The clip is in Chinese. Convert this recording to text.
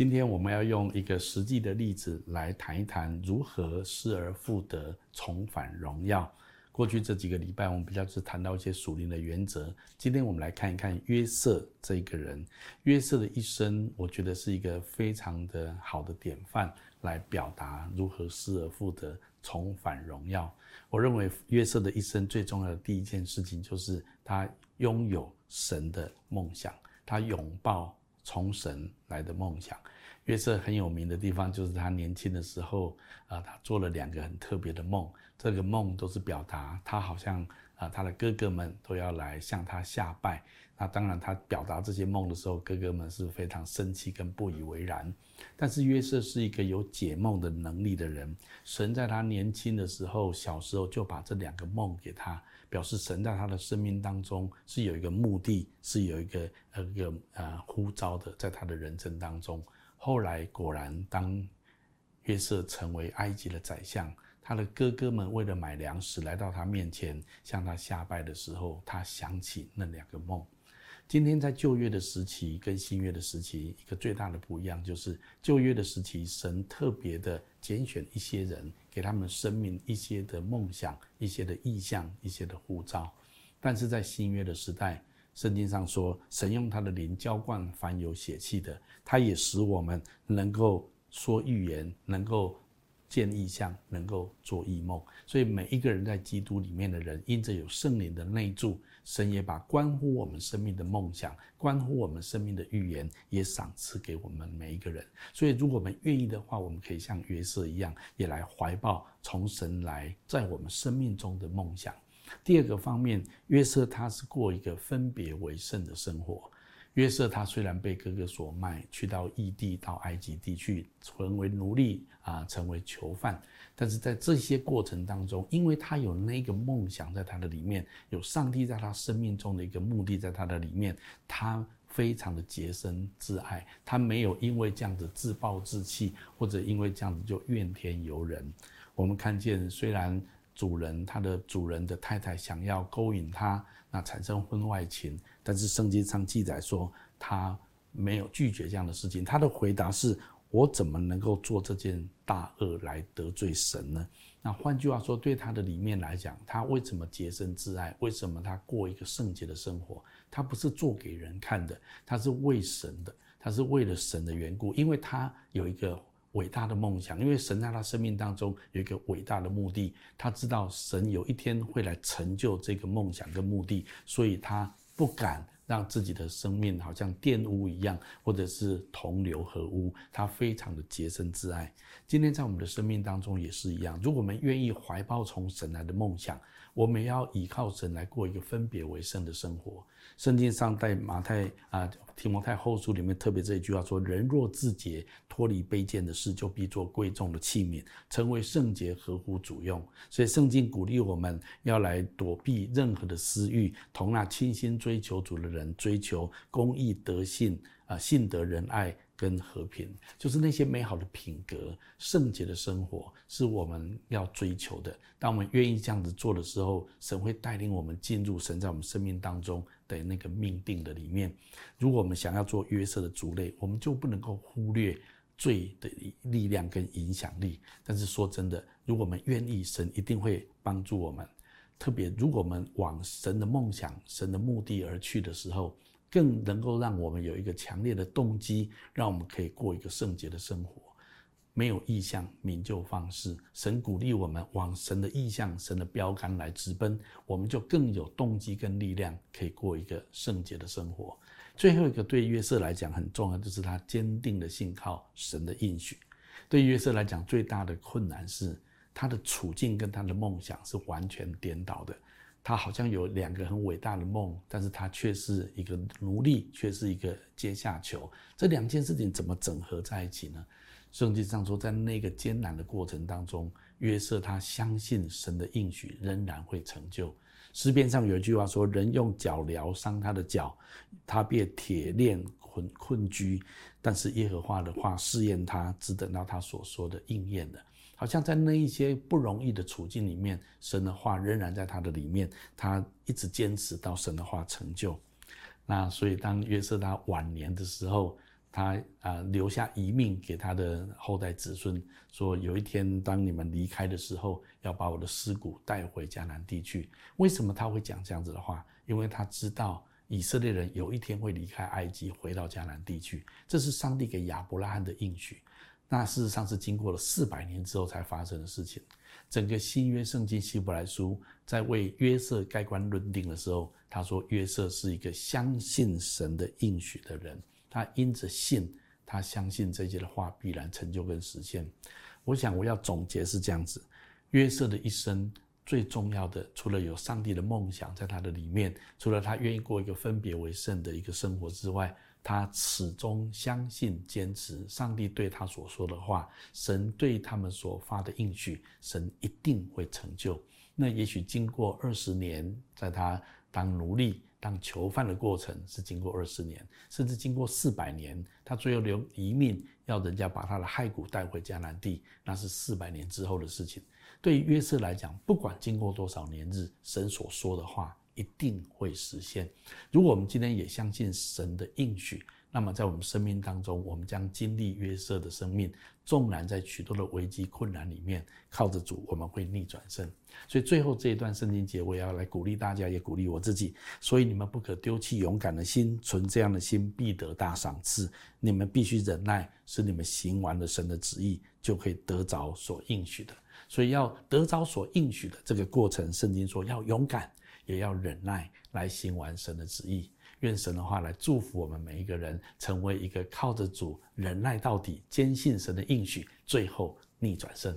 今天我们要用一个实际的例子来谈一谈如何失而复得，重返荣耀。过去这几个礼拜，我们比较是谈到一些属灵的原则。今天我们来看一看约瑟这一个人，约瑟的一生，我觉得是一个非常的好的典范，来表达如何失而复得，重返荣耀。我认为约瑟的一生最重要的第一件事情，就是他拥有神的梦想，他拥抱从神来的梦想。约瑟很有名的地方，就是他年轻的时候，啊，他做了两个很特别的梦。这个梦都是表达他好像啊，他的哥哥们都要来向他下拜。那当然，他表达这些梦的时候，哥哥们是非常生气跟不以为然。但是约瑟是一个有解梦的能力的人，神在他年轻的时候，小时候就把这两个梦给他，表示神在他的生命当中是有一个目的，是有一个呃个呃呼召的，在他的人生当中。后来果然，当约瑟成为埃及的宰相，他的哥哥们为了买粮食来到他面前向他下拜的时候，他想起那两个梦。今天在旧约的时期跟新约的时期，一个最大的不一样就是旧约的时期，神特别的拣选一些人，给他们生命一些的梦想、一些的意向、一些的护照。但是在新约的时代，圣经上说，神用他的灵浇灌凡有血气的，他也使我们能够说预言，能够见异象，能够做异梦。所以每一个人在基督里面的人，因着有圣灵的内助，神也把关乎我们生命的梦想，关乎我们生命的预言，也赏赐给我们每一个人。所以，如果我们愿意的话，我们可以像约瑟一样，也来怀抱从神来在我们生命中的梦想。第二个方面，约瑟他是过一个分别为圣的生活。约瑟他虽然被哥哥所卖，去到异地，到埃及地去成为奴隶啊，成为囚犯，但是在这些过程当中，因为他有那个梦想在他的里面，有上帝在他生命中的一个目的在他的里面，他非常的洁身自爱，他没有因为这样子自暴自弃，或者因为这样子就怨天尤人。我们看见虽然。主人，他的主人的太太想要勾引他，那产生婚外情。但是圣经上记载说，他没有拒绝这样的事情。他的回答是：我怎么能够做这件大恶来得罪神呢？那换句话说，对他的里面来讲，他为什么洁身自爱？为什么他过一个圣洁的生活？他不是做给人看的，他是为神的，他是为了神的缘故，因为他有一个。伟大的梦想，因为神在他生命当中有一个伟大的目的，他知道神有一天会来成就这个梦想跟目的，所以他不敢让自己的生命好像玷污一样，或者是同流合污，他非常的洁身自爱。今天在我们的生命当中也是一样，如果我们愿意怀抱从神来的梦想，我们要依靠神来过一个分别为圣的生活。圣经上在马太啊提摩太后书里面特别这一句话说：“人若自洁，脱离卑贱的事，就必做贵重的器皿，成为圣洁，合乎主用。”所以圣经鼓励我们要来躲避任何的私欲，同那清心追求主的人追求公义、德性啊、信德、仁爱。跟和平，就是那些美好的品格、圣洁的生活，是我们要追求的。当我们愿意这样子做的时候，神会带领我们进入神在我们生命当中的那个命定的里面。如果我们想要做约瑟的族类，我们就不能够忽略罪的力量跟影响力。但是说真的，如果我们愿意，神一定会帮助我们。特别如果我们往神的梦想、神的目的而去的时候。更能够让我们有一个强烈的动机，让我们可以过一个圣洁的生活。没有意向，名就放肆。神鼓励我们往神的意向、神的标杆来直奔，我们就更有动机跟力量，可以过一个圣洁的生活。最后一个对约瑟来讲很重要，就是他坚定的信靠神的应许。对约瑟来讲，最大的困难是他的处境跟他的梦想是完全颠倒的。他好像有两个很伟大的梦，但是他却是一个奴隶，却是一个阶下囚。这两件事情怎么整合在一起呢？圣经上说，在那个艰难的过程当中，约瑟他相信神的应许仍然会成就。诗篇上有一句话说：“人用脚疗伤他的脚，他便铁链捆困居。但是耶和华的话试验他，只等到他所说的应验了。”好像在那一些不容易的处境里面，神的话仍然在他的里面，他一直坚持到神的话成就。那所以当约瑟他晚年的时候，他啊留下遗命给他的后代子孙，说有一天当你们离开的时候，要把我的尸骨带回迦南地去。为什么他会讲这样子的话？因为他知道以色列人有一天会离开埃及，回到迦南地区，这是上帝给亚伯拉罕的应许。那事实上是经过了四百年之后才发生的事情。整个新约圣经希伯来书在为约瑟盖棺论定的时候，他说约瑟是一个相信神的应许的人，他因着信，他相信这些的话必然成就跟实现。我想我要总结是这样子：约瑟的一生最重要的，除了有上帝的梦想在他的里面，除了他愿意过一个分别为圣的一个生活之外。他始终相信、坚持上帝对他所说的话，神对他们所发的应许，神一定会成就。那也许经过二十年，在他当奴隶、当囚犯的过程是经过二十年，甚至经过四百年，他最后留遗命要人家把他的骸骨带回迦南地，那是四百年之后的事情。对于约瑟来讲，不管经过多少年日，神所说的话。一定会实现。如果我们今天也相信神的应许，那么在我们生命当中，我们将经历约瑟的生命。纵然在许多的危机困难里面，靠着主，我们会逆转胜。所以最后这一段圣经节，我也要来鼓励大家，也鼓励我自己。所以你们不可丢弃勇敢的心，存这样的心，必得大赏赐。你们必须忍耐，使你们行完了神的旨意，就可以得着所应许的。所以要得着所应许的这个过程，圣经说要勇敢。也要忍耐来行完神的旨意，愿神的话来祝福我们每一个人，成为一个靠着主忍耐到底、坚信神的应许，最后逆转胜。